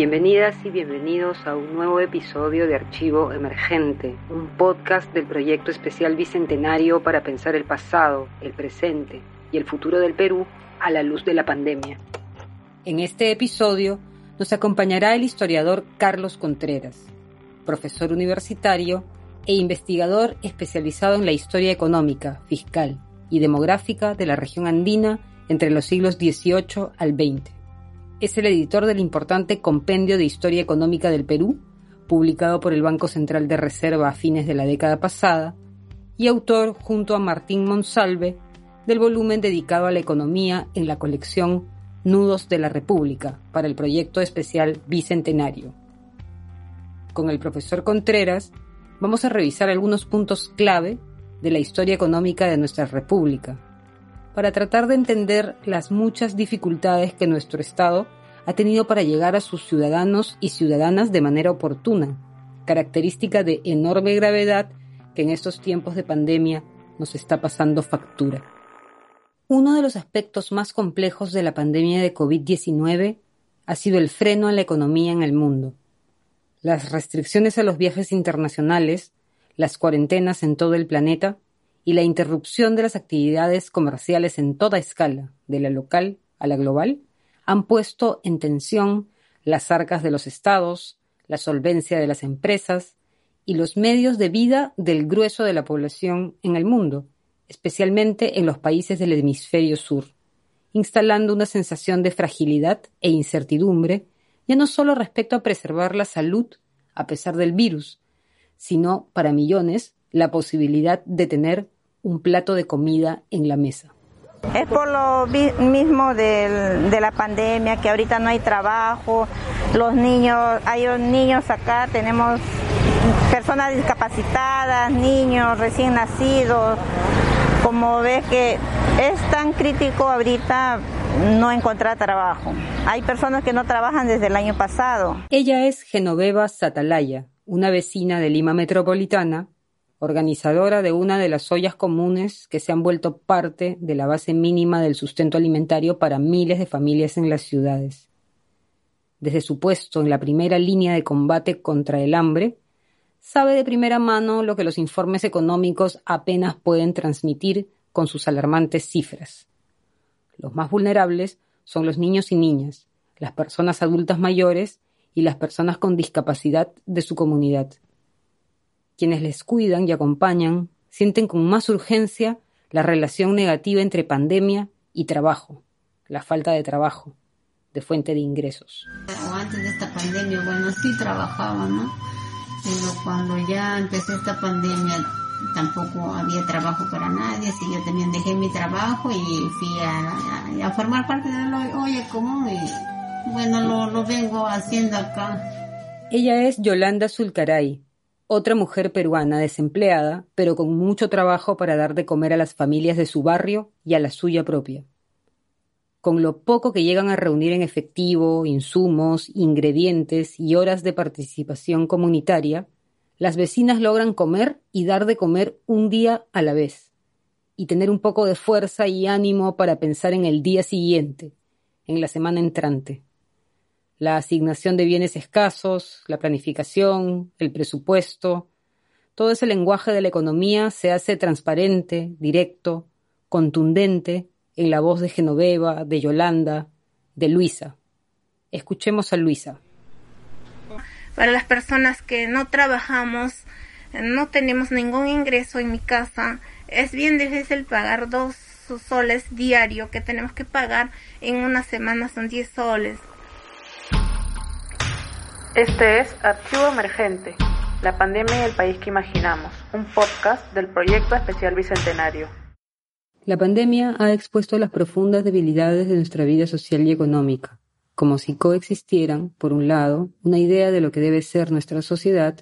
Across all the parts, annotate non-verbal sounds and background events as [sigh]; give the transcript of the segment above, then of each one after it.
Bienvenidas y bienvenidos a un nuevo episodio de Archivo Emergente, un podcast del proyecto especial bicentenario para pensar el pasado, el presente y el futuro del Perú a la luz de la pandemia. En este episodio nos acompañará el historiador Carlos Contreras, profesor universitario e investigador especializado en la historia económica, fiscal y demográfica de la región andina entre los siglos XVIII al XX. Es el editor del importante Compendio de Historia Económica del Perú, publicado por el Banco Central de Reserva a fines de la década pasada, y autor, junto a Martín Monsalve, del volumen dedicado a la economía en la colección Nudos de la República para el proyecto especial Bicentenario. Con el profesor Contreras vamos a revisar algunos puntos clave de la historia económica de nuestra República, para tratar de entender las muchas dificultades que nuestro Estado ha tenido para llegar a sus ciudadanos y ciudadanas de manera oportuna, característica de enorme gravedad que en estos tiempos de pandemia nos está pasando factura. Uno de los aspectos más complejos de la pandemia de COVID-19 ha sido el freno a la economía en el mundo. Las restricciones a los viajes internacionales, las cuarentenas en todo el planeta y la interrupción de las actividades comerciales en toda escala, de la local a la global, han puesto en tensión las arcas de los estados, la solvencia de las empresas y los medios de vida del grueso de la población en el mundo, especialmente en los países del hemisferio sur, instalando una sensación de fragilidad e incertidumbre, ya no solo respecto a preservar la salud a pesar del virus, sino para millones la posibilidad de tener un plato de comida en la mesa. Es por lo mismo de la pandemia, que ahorita no hay trabajo, los niños, hay niños acá, tenemos personas discapacitadas, niños recién nacidos. Como ves que es tan crítico ahorita no encontrar trabajo. Hay personas que no trabajan desde el año pasado. Ella es Genoveva Satalaya, una vecina de Lima Metropolitana organizadora de una de las ollas comunes que se han vuelto parte de la base mínima del sustento alimentario para miles de familias en las ciudades. Desde su puesto en la primera línea de combate contra el hambre, sabe de primera mano lo que los informes económicos apenas pueden transmitir con sus alarmantes cifras. Los más vulnerables son los niños y niñas, las personas adultas mayores y las personas con discapacidad de su comunidad quienes les cuidan y acompañan sienten con más urgencia la relación negativa entre pandemia y trabajo, la falta de trabajo, de fuente de ingresos. antes de esta pandemia, bueno, sí trabajaba, ¿no? Pero cuando ya empezó esta pandemia tampoco había trabajo para nadie, así yo también dejé mi trabajo y fui a, formar parte de la olla común y bueno, lo, lo vengo haciendo acá. Ella es Yolanda Zulcaray, otra mujer peruana desempleada, pero con mucho trabajo para dar de comer a las familias de su barrio y a la suya propia. Con lo poco que llegan a reunir en efectivo, insumos, ingredientes y horas de participación comunitaria, las vecinas logran comer y dar de comer un día a la vez, y tener un poco de fuerza y ánimo para pensar en el día siguiente, en la semana entrante la asignación de bienes escasos, la planificación, el presupuesto, todo ese lenguaje de la economía se hace transparente, directo, contundente en la voz de Genoveva, de Yolanda, de Luisa. Escuchemos a Luisa. Para las personas que no trabajamos, no tenemos ningún ingreso en mi casa, es bien difícil pagar dos soles diario que tenemos que pagar en una semana son 10 soles. Este es Archivo Emergente, la pandemia y el país que imaginamos, un podcast del proyecto especial Bicentenario. La pandemia ha expuesto las profundas debilidades de nuestra vida social y económica, como si coexistieran, por un lado, una idea de lo que debe ser nuestra sociedad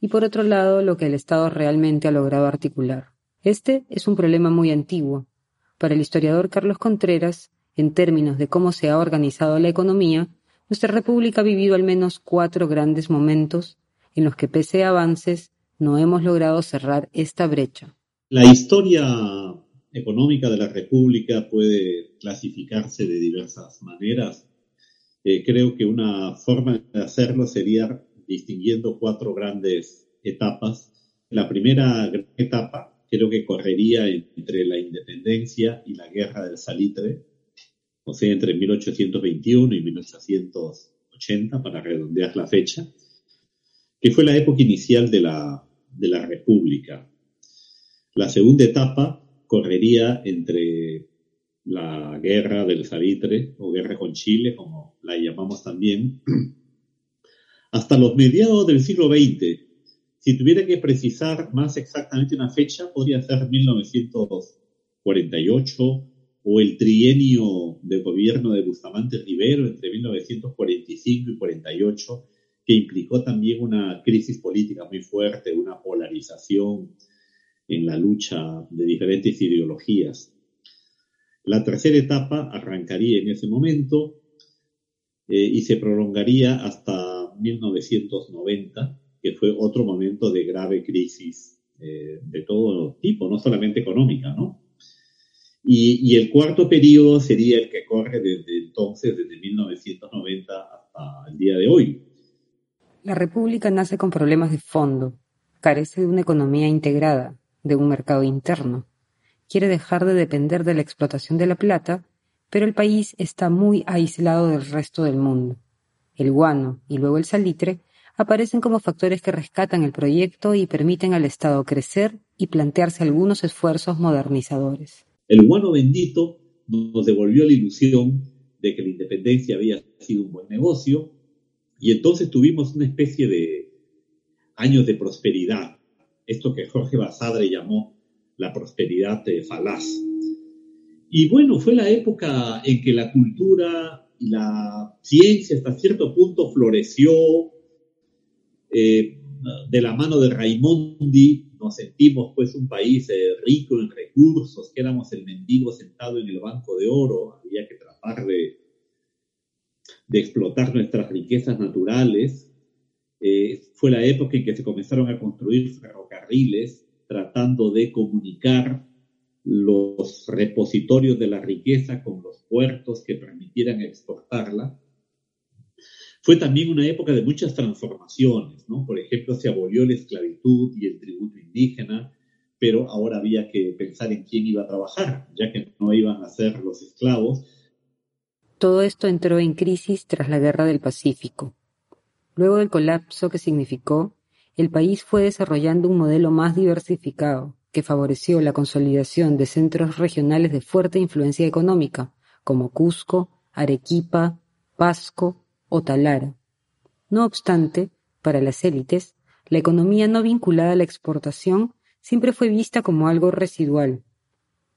y por otro lado, lo que el Estado realmente ha logrado articular. Este es un problema muy antiguo. Para el historiador Carlos Contreras, en términos de cómo se ha organizado la economía, nuestra República ha vivido al menos cuatro grandes momentos en los que, pese a avances, no hemos logrado cerrar esta brecha. La historia económica de la República puede clasificarse de diversas maneras. Eh, creo que una forma de hacerlo sería distinguiendo cuatro grandes etapas. La primera etapa creo que correría entre la independencia y la guerra del salitre, o sea, entre 1821 y 1880, para redondear la fecha, que fue la época inicial de la, de la República. La segunda etapa correría entre la guerra del salitre o guerra con Chile, como la llamamos también, [clears throat] hasta los mediados del siglo XX. Si tuviera que precisar más exactamente una fecha, podría ser 1948 o el trienio de gobierno de Bustamante Rivero entre 1945 y 48, que implicó también una crisis política muy fuerte, una polarización en la lucha de diferentes ideologías. La tercera etapa arrancaría en ese momento eh, y se prolongaría hasta 1990, que fue otro momento de grave crisis eh, de todo tipo, no solamente económica, ¿no? Y, el cuarto periodo sería el que corre desde entonces, desde 1990 hasta el día de hoy. La República nace con problemas de fondo, carece de una economía integrada, de un mercado interno. Quiere dejar de depender de la explotación de la plata, pero el país está muy aislado del resto del mundo. El guano y luego el salitre aparecen como factores que rescatan el proyecto y permiten al Estado crecer y plantearse algunos esfuerzos modernizadores. El guano bendito nos devolvió la ilusión de que la independencia había sido un buen negocio y entonces tuvimos una especie de años de prosperidad, esto que Jorge Basadre llamó la prosperidad falaz. Y bueno, fue la época en que la cultura y la ciencia hasta cierto punto floreció eh, de la mano de Raimondi, nos sentimos pues un país eh, rico en recursos, que éramos el mendigo sentado en el banco de oro, había que tratar de, de explotar nuestras riquezas naturales. Eh, fue la época en que se comenzaron a construir ferrocarriles tratando de comunicar los repositorios de la riqueza con los puertos que permitieran exportarla. Fue también una época de muchas transformaciones, ¿no? Por ejemplo, se abolió la esclavitud y el tributo indígena, pero ahora había que pensar en quién iba a trabajar, ya que no iban a ser los esclavos. Todo esto entró en crisis tras la Guerra del Pacífico. Luego del colapso que significó, el país fue desarrollando un modelo más diversificado, que favoreció la consolidación de centros regionales de fuerte influencia económica, como Cusco, Arequipa, Pasco o Talara. No obstante, para las élites, la economía no vinculada a la exportación siempre fue vista como algo residual.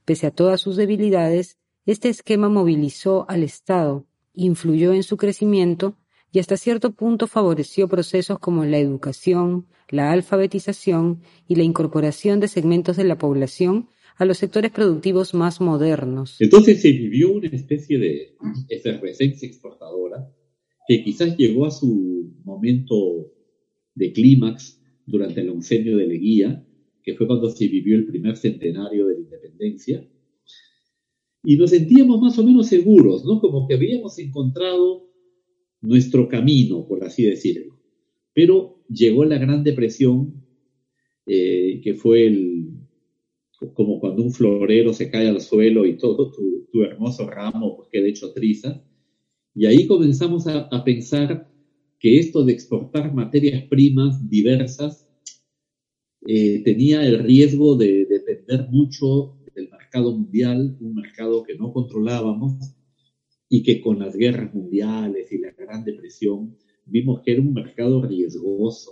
Pese a todas sus debilidades, este esquema movilizó al Estado, influyó en su crecimiento y hasta cierto punto favoreció procesos como la educación, la alfabetización y la incorporación de segmentos de la población a los sectores productivos más modernos. Entonces se vivió una especie de efervescencia exportadora que quizás llegó a su momento de clímax durante el oncenio de Leguía, que fue cuando se vivió el primer centenario de la independencia, y nos sentíamos más o menos seguros, ¿no? Como que habíamos encontrado nuestro camino, por así decirlo. Pero llegó la Gran Depresión, eh, que fue el, como cuando un florero se cae al suelo y todo tu, hermoso ramo pues, queda hecho triza, y ahí comenzamos a, pensar que esto de exportar materias primas diversas eh, tenía el riesgo de depender mucho del mercado mundial, un mercado que no controlábamos y que con las guerras mundiales y la Gran Depresión vimos que era un mercado riesgoso.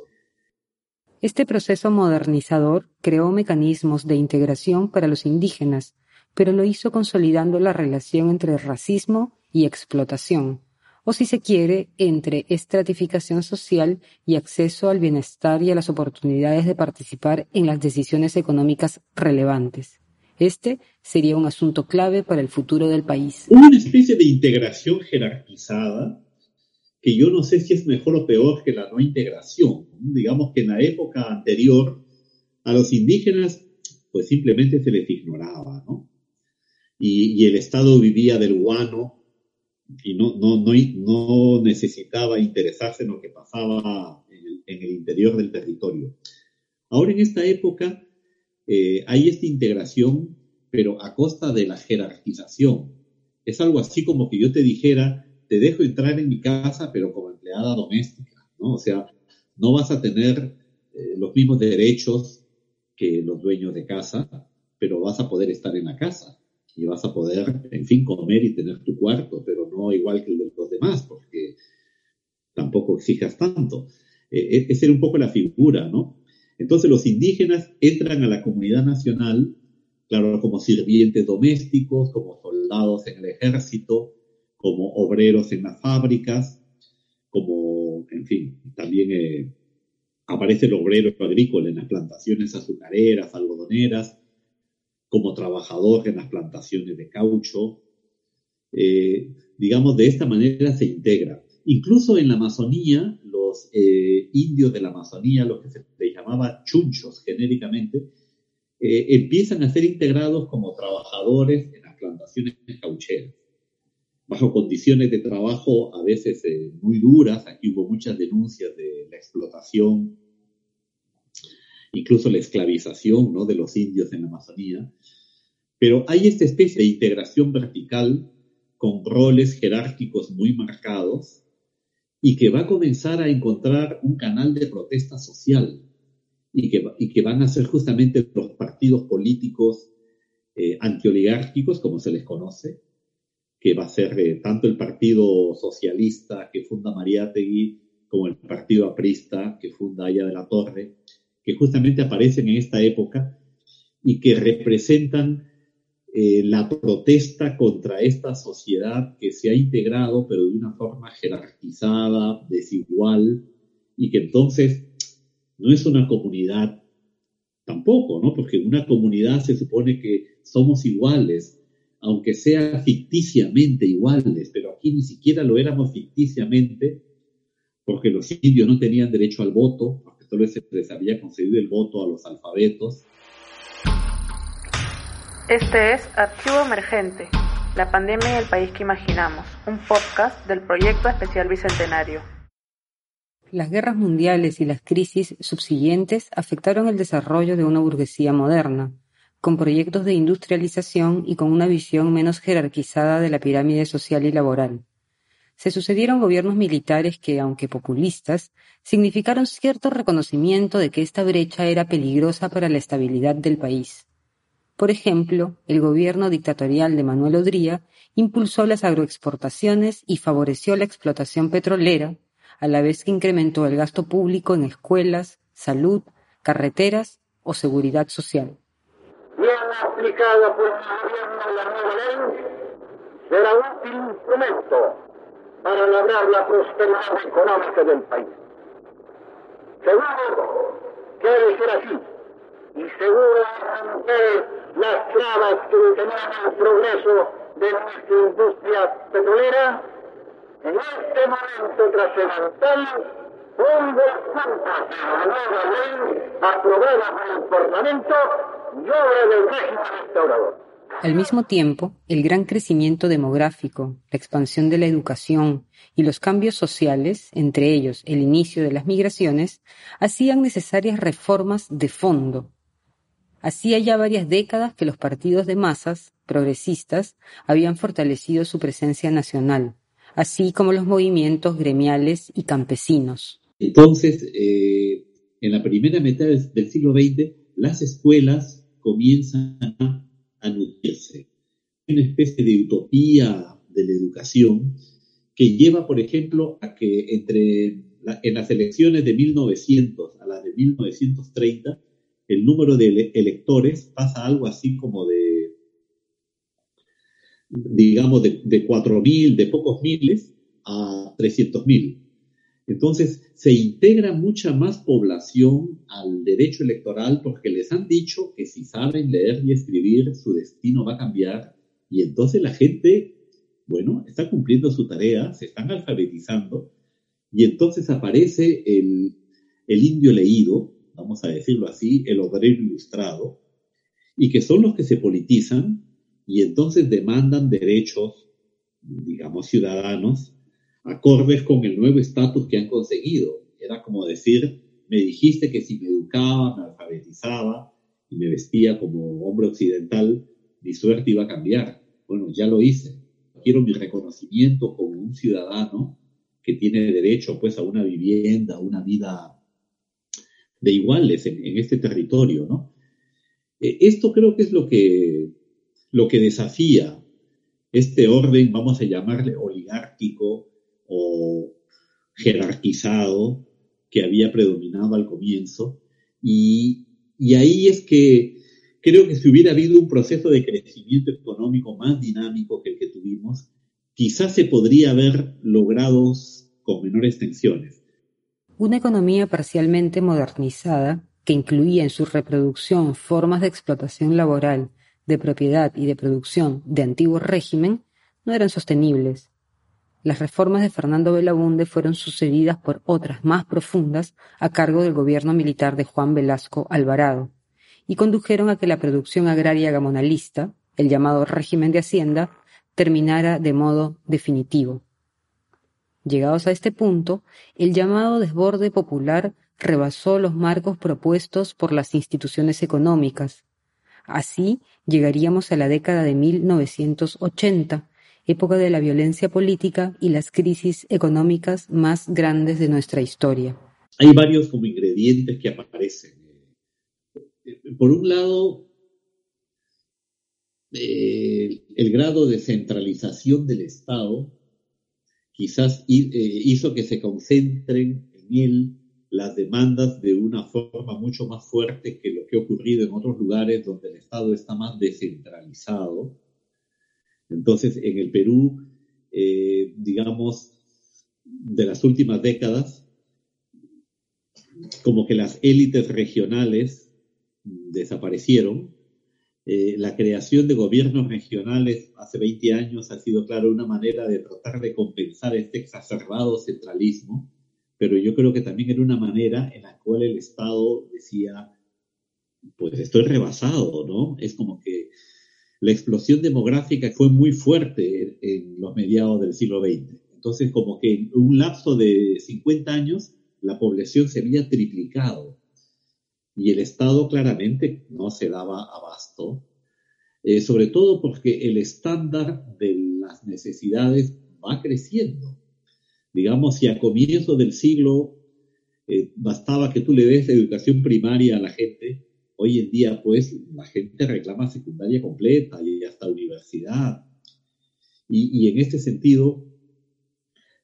Este proceso modernizador creó mecanismos de integración para los indígenas, pero lo hizo consolidando la relación entre racismo y explotación, o si se quiere, entre estratificación social y acceso al bienestar y a las oportunidades de participar en las decisiones económicas relevantes. Este sería un asunto clave para el futuro del país. Una especie de integración jerarquizada que yo no sé si es mejor o peor que la no integración. Digamos que en la época anterior a los indígenas pues simplemente se les ignoraba, ¿no? Y, el Estado vivía del guano y no, no, no, no necesitaba interesarse en lo que pasaba en el, en el interior del territorio. Ahora en esta época eh, hay esta integración, pero a costa de la jerarquización. Es algo así como que yo te dijera, te dejo entrar en mi casa, pero como empleada doméstica, ¿no? O sea, no vas a tener eh, los mismos derechos que los dueños de casa, pero vas a poder estar en la casa y vas a poder, en fin, comer y tener tu cuarto, pero no igual que los demás, porque tampoco exijas tanto. Eh, esa era un poco la figura, ¿no? Entonces los indígenas entran a la comunidad nacional, claro, como sirvientes domésticos, como soldados en el ejército, como obreros en las fábricas, como, en fin, también eh, aparece el obrero agrícola en las plantaciones azucareras, algodoneras, como trabajador en las plantaciones de caucho. Eh, digamos, de esta manera se integra. Incluso en la Amazonía, los eh, indios de la Amazonía, los que se les llamaba chunchos genéricamente, eh, empiezan a ser integrados como trabajadores en las plantaciones caucheras, bajo condiciones de trabajo a veces muy duras. Aquí hubo muchas denuncias de la explotación, incluso la esclavización ¿no? de los indios en la Amazonía. Pero hay esta especie de integración vertical con roles jerárquicos muy marcados y que va a comenzar a encontrar un canal de protesta social y que, y que van a ser justamente los partidos políticos eh, antioligárquicos, como se les conoce, que va a ser tanto el Partido Socialista que funda Mariátegui como el Partido Aprista que funda Aya de la Torre, que justamente aparecen en esta época y que representan eh, la protesta contra esta sociedad que se ha integrado, pero de una forma jerarquizada, desigual, y que entonces no es una comunidad tampoco, ¿no? Porque una comunidad se supone que somos iguales, aunque sea ficticiamente iguales, pero aquí ni siquiera lo éramos ficticiamente, porque los indios no tenían derecho al voto, porque solo se les había concedido el voto a los alfabetos, este es Archivo Emergente, la pandemia y el país que imaginamos, un podcast del Proyecto Especial Bicentenario. Las guerras mundiales y las crisis subsiguientes afectaron el desarrollo de una burguesía moderna, con proyectos de industrialización y con una visión menos jerarquizada de la pirámide social y laboral. Se sucedieron gobiernos militares que, aunque populistas, significaron cierto reconocimiento de que esta brecha era peligrosa para la estabilidad del país por ejemplo, el gobierno dictatorial de Manuel Odría impulsó las agroexportaciones y favoreció la explotación petrolera, a la vez que incrementó el gasto público en escuelas, salud, carreteras o seguridad social. Bien aplicada por el gobierno de la nueva ley, será útil instrumento para lograr la prosperidad económica del país. Seguro que debe ser así y seguro romper las trabas que detenían el progreso de nuestra industria petrolera, en este momento trascendental, pongo juntas a la nueva ley aprobada por el Parlamento y obra del régimen restaurador. Al mismo tiempo, el gran crecimiento demográfico, la expansión de la educación y los cambios sociales, entre ellos el inicio de las migraciones, hacían necesarias reformas de fondo Hacía ya varias décadas que los partidos de masas, progresistas, habían fortalecido su presencia nacional, así como los movimientos gremiales y campesinos. Entonces, eh, en la primera mitad del siglo XX, las escuelas comienzan a nutrirse. Una especie de utopía de la educación que lleva, por ejemplo, a que entre en las elecciones de 1900 a las de 1930 el número de electores pasa algo así como de, digamos, de, de 4.000, de pocos miles a 300.000. Entonces, se integra mucha más población al derecho electoral porque les han dicho que si saben leer y escribir, su destino va a cambiar. Y entonces la gente, bueno, está cumpliendo su tarea, se están alfabetizando. Y entonces aparece el, el indio leído, vamos a decirlo así, el obrero ilustrado, y que son los que se politizan y entonces demandan derechos digamos, ciudadanos acordes con el nuevo estatus que han conseguido. Era como decir, me dijiste que si me educaba, me alfabetizaba y me vestía como hombre occidental, mi suerte iba a cambiar. Bueno, ya lo hice. Quiero mi reconocimiento como un ciudadano que tiene derecho pues a una vivienda, a una vida de iguales en, este territorio, ¿no? Eh, esto creo que es lo que, lo que desafía este orden, vamos a llamarle oligárquico o jerarquizado que había predominado al comienzo. Y, y ahí es que creo que si hubiera habido un proceso de crecimiento económico más dinámico que el que tuvimos, quizás se podría haber logrado con menores tensiones. Una economía parcialmente modernizada, que incluía en su reproducción formas de explotación laboral, de propiedad y de producción de antiguo régimen, no eran sostenibles. Las reformas de Fernando Belaunde fueron sucedidas por otras más profundas a cargo del gobierno militar de Juan Velasco Alvarado, y condujeron a que la producción agraria gamonalista, el llamado régimen de Hacienda, terminara de modo definitivo. Llegados a este punto, el llamado desborde popular rebasó los marcos propuestos por las instituciones económicas. Así llegaríamos a la década de 1980, época de la violencia política y las crisis económicas más grandes de nuestra historia. Hay varios como ingredientes que aparecen. Por un lado, eh, el grado de centralización del Estado quizás eh, hizo que se concentren en él las demandas de una forma mucho más fuerte que lo que ha ocurrido en otros lugares donde el Estado está más descentralizado. Entonces, en el Perú, eh, digamos, de las últimas décadas, como que las élites regionales desaparecieron eh, la creación de gobiernos regionales hace 20 años ha sido, claro, una manera de tratar de compensar este exacerbado centralismo, pero yo creo que también era una manera en la cual el Estado decía, pues estoy rebasado, ¿no? Es como que la explosión demográfica fue muy fuerte en, los mediados del siglo XX. Entonces, como que en un lapso de 50 años, la población se había triplicado y el Estado claramente no se daba abasto, eh, sobre todo porque el estándar de las necesidades va creciendo. Digamos, si a comienzo del siglo eh, bastaba que tú le des educación primaria a la gente, hoy en día pues la gente reclama secundaria completa y hasta universidad. Y, en este sentido,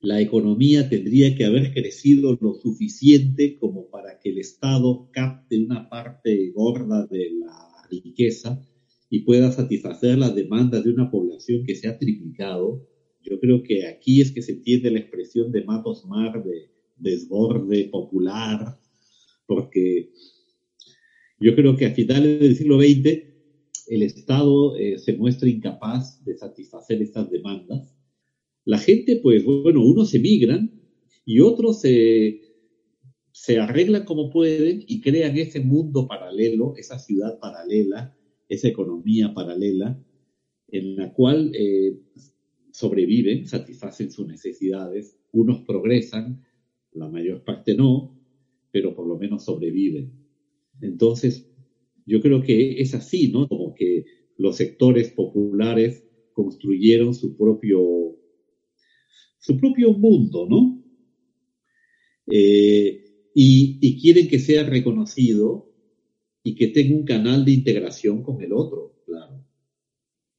la economía tendría que haber crecido lo suficiente como para que el Estado capte una parte gorda de la riqueza y pueda satisfacer las demandas de una población que se ha triplicado. Yo creo que aquí es que se entiende la expresión de Matos Mar de desborde popular, porque yo creo que a finales del siglo XX el Estado eh, se muestra incapaz de satisfacer estas demandas la gente, pues bueno, unos emigran y otros se, se arreglan como pueden y crean ese mundo paralelo, esa ciudad paralela, esa economía paralela, en la cual eh, sobreviven, satisfacen sus necesidades, unos progresan, la mayor parte no, pero por lo menos sobreviven. Entonces, yo creo que es así, ¿no? Como que los sectores populares construyeron su propio su propio mundo, ¿no? Eh, y, quieren que sea reconocido y que tenga un canal de integración con el otro, claro.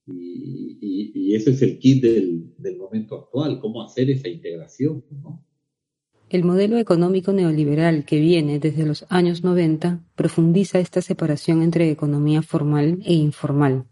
Y, ese es el kit del, del, momento actual, cómo hacer esa integración, ¿no? El modelo económico neoliberal que viene desde los años 90 profundiza esta separación entre economía formal e informal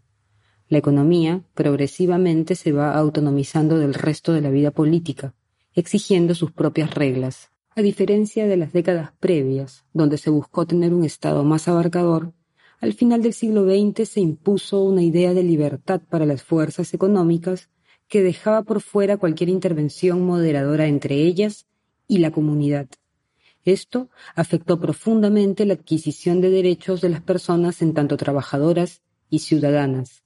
la economía progresivamente se va autonomizando del resto de la vida política, exigiendo sus propias reglas. A diferencia de las décadas previas, donde se buscó tener un Estado más abarcador, al final del siglo XX se impuso una idea de libertad para las fuerzas económicas que dejaba por fuera cualquier intervención moderadora entre ellas y la comunidad. Esto afectó profundamente la adquisición de derechos de las personas en tanto trabajadoras y ciudadanas.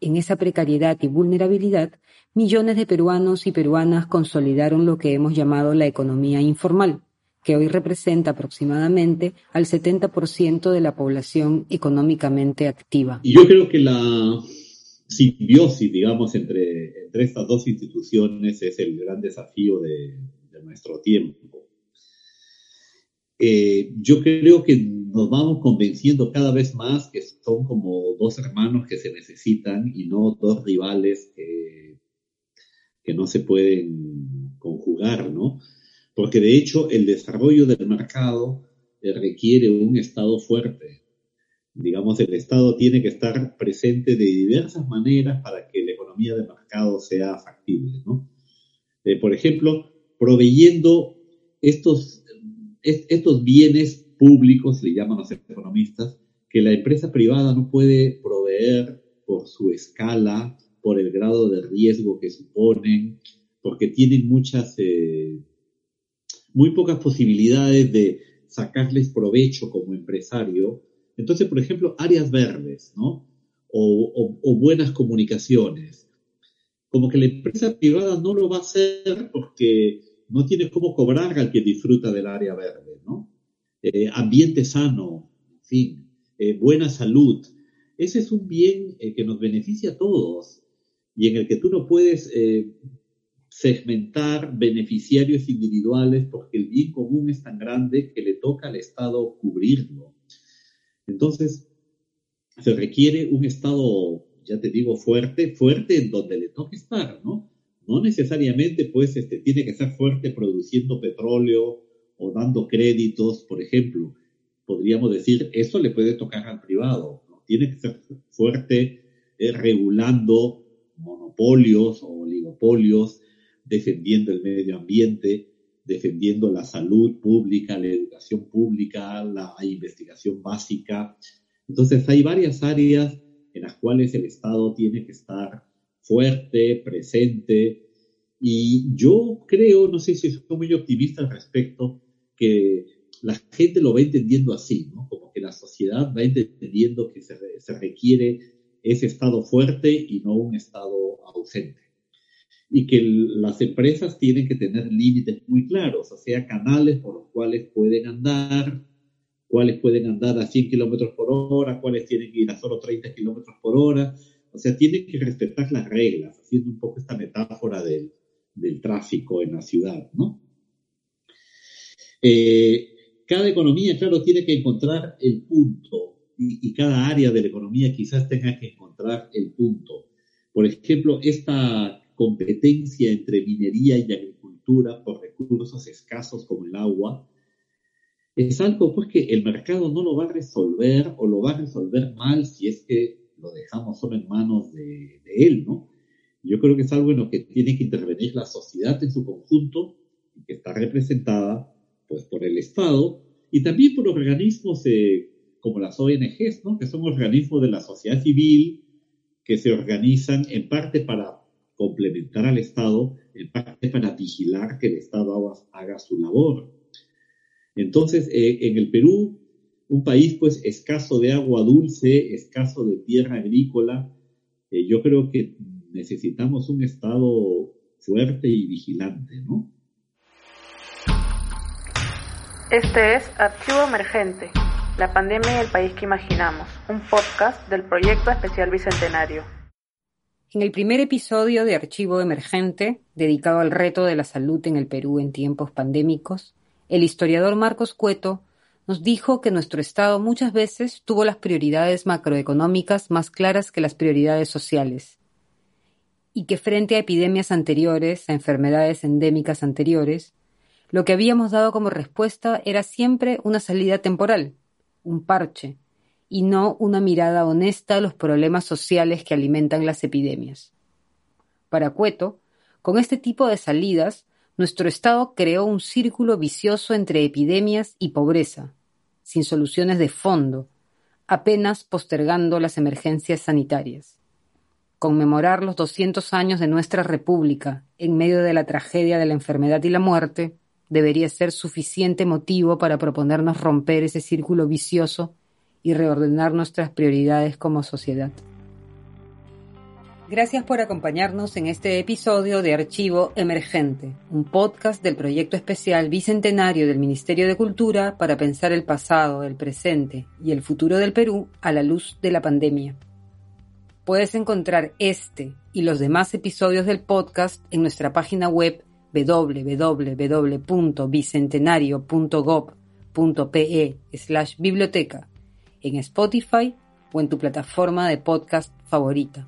En esa precariedad y vulnerabilidad millones de peruanos y peruanas consolidaron lo que hemos llamado la economía informal, que hoy representa aproximadamente al 70% de la población económicamente activa. Yo creo que la simbiosis, digamos, entre, estas dos instituciones es el gran desafío de, nuestro tiempo. Eh, yo creo que nos vamos convenciendo cada vez más que son como dos hermanos que se necesitan y no dos rivales que, que no se pueden conjugar, ¿no? Porque de hecho el desarrollo del mercado eh, requiere un Estado fuerte. Digamos, el Estado tiene que estar presente de diversas maneras para que la economía de mercado sea factible, ¿no? Eh, por ejemplo, proveyendo estos, estos bienes públicos, le llaman los economistas, que la empresa privada no puede proveer por su escala, por el grado de riesgo que suponen, porque tienen muchas eh, muy pocas posibilidades de sacarles provecho como empresario. Entonces, por ejemplo, áreas verdes, ¿no? O, buenas comunicaciones. Como que la empresa privada no lo va a hacer porque no tiene cómo cobrar al que disfruta del área verde, ¿no? Eh, ambiente sano, en fin, eh, buena salud. Ese es un bien eh, que nos beneficia a todos y en el que tú no puedes segmentar beneficiarios individuales porque el bien común es tan grande que le toca al Estado cubrirlo. Entonces, se requiere un Estado, ya te digo, fuerte, fuerte en donde le toque estar, ¿no? No necesariamente, pues, este, tiene que ser fuerte produciendo petróleo o dando créditos, por ejemplo. Podríamos decir, eso le puede tocar al privado, ¿no? Tiene que ser fuerte eh, regulando monopolios o oligopolios, defendiendo el medio ambiente, defendiendo la salud pública, la educación pública, la investigación básica. Entonces hay varias áreas en las cuales el Estado tiene que estar fuerte, presente. Y yo creo, no sé si soy muy optimista al respecto, que la gente lo va entendiendo así, ¿no? Como que la sociedad va entendiendo que se, se requiere ese Estado fuerte y no un Estado ausente y que las empresas tienen que tener límites muy claros, o sea, canales por los cuales pueden andar, cuáles pueden andar a 100 kilómetros por hora, cuáles tienen que ir a solo 30 kilómetros por hora, o sea, tienen que respetar las reglas, haciendo un poco esta metáfora del, del tráfico en la ciudad, ¿no? Eh, cada economía, claro, tiene que encontrar el punto y, y cada área de la economía quizás tenga que encontrar el punto. Por ejemplo, esta competencia entre minería y agricultura por recursos escasos como el agua, es algo pues que el mercado no lo va a resolver o lo va a resolver mal si es que lo dejamos solo en manos de, él, ¿no? Yo creo que es algo en lo que tiene que intervenir la sociedad en su conjunto, que está representada pues por el Estado y también por organismos eh, como las ONGs, ¿no? Que son organismos de la sociedad civil que se organizan en parte para complementar al Estado, en parte para vigilar que el Estado haga, su labor. Entonces, eh, en el Perú, un país pues escaso de agua dulce, escaso de tierra agrícola, eh, yo creo que necesitamos un Estado fuerte y vigilante, ¿no? Este es Archivo Emergente, la pandemia y el país que imaginamos, un podcast del Proyecto Especial Bicentenario. En el primer episodio de Archivo Emergente, dedicado al reto de la salud en el Perú en tiempos pandémicos, el historiador Marcos Cueto nos dijo que nuestro Estado muchas veces tuvo las prioridades macroeconómicas más claras que las prioridades sociales, y que frente a epidemias anteriores, a enfermedades endémicas anteriores, lo que habíamos dado como respuesta era siempre una salida temporal, un parche, y no una mirada honesta a los problemas sociales que alimentan las epidemias. Para Cueto, con este tipo de salidas, nuestro Estado creó un círculo vicioso entre epidemias y pobreza, sin soluciones de fondo, apenas postergando las emergencias sanitarias. Conmemorar los 200 años de nuestra República en medio de la tragedia de la enfermedad y la muerte debería ser suficiente motivo para proponernos romper ese círculo vicioso y reordenar nuestras prioridades como sociedad. Gracias por acompañarnos en este episodio de Archivo Emergente, un podcast del proyecto especial bicentenario del Ministerio de Cultura para pensar el pasado, el presente y el futuro del Perú a la luz de la pandemia. Puedes encontrar este y los demás episodios del podcast en nuestra página web www.bicentenario.gov.pe slash biblioteca, en Spotify o en tu plataforma de podcast favorita.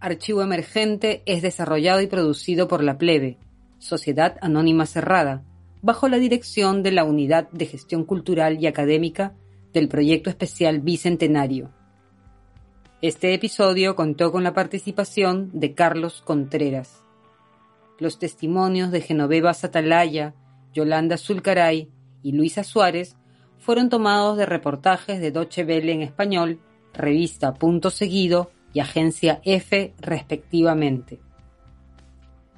Archivo Emergente es desarrollado y producido por La Plebe, Sociedad Anónima Cerrada, bajo la dirección de la Unidad de Gestión Cultural y Académica del Proyecto Especial Bicentenario. Este episodio contó con la participación de Carlos Contreras. Los testimonios de Genoveva Satalaya, Yolanda Zulcaray y Luisa Suárez fueron tomados de reportajes de Doche Welle en español, revista Punto Seguido y Agencia F respectivamente.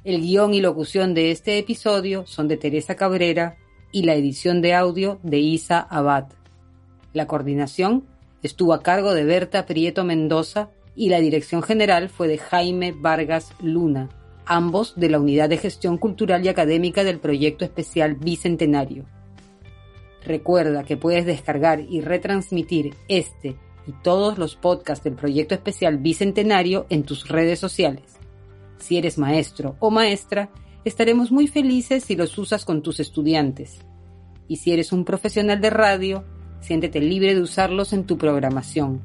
El guion y locución de este episodio son de Teresa Cabrera y la edición de audio de Isa Abad. La coordinación estuvo a cargo de Berta Prieto Mendoza y la dirección general fue de Jaime Vargas Luna, ambos de la Unidad de Gestión Cultural y Académica del Proyecto Especial Bicentenario. Recuerda que puedes descargar y retransmitir este y todos los podcasts del proyecto especial Bicentenario en tus redes sociales. Si eres maestro o maestra, estaremos muy felices si los usas con tus estudiantes. Y si eres un profesional de radio, siéntete libre de usarlos en tu programación.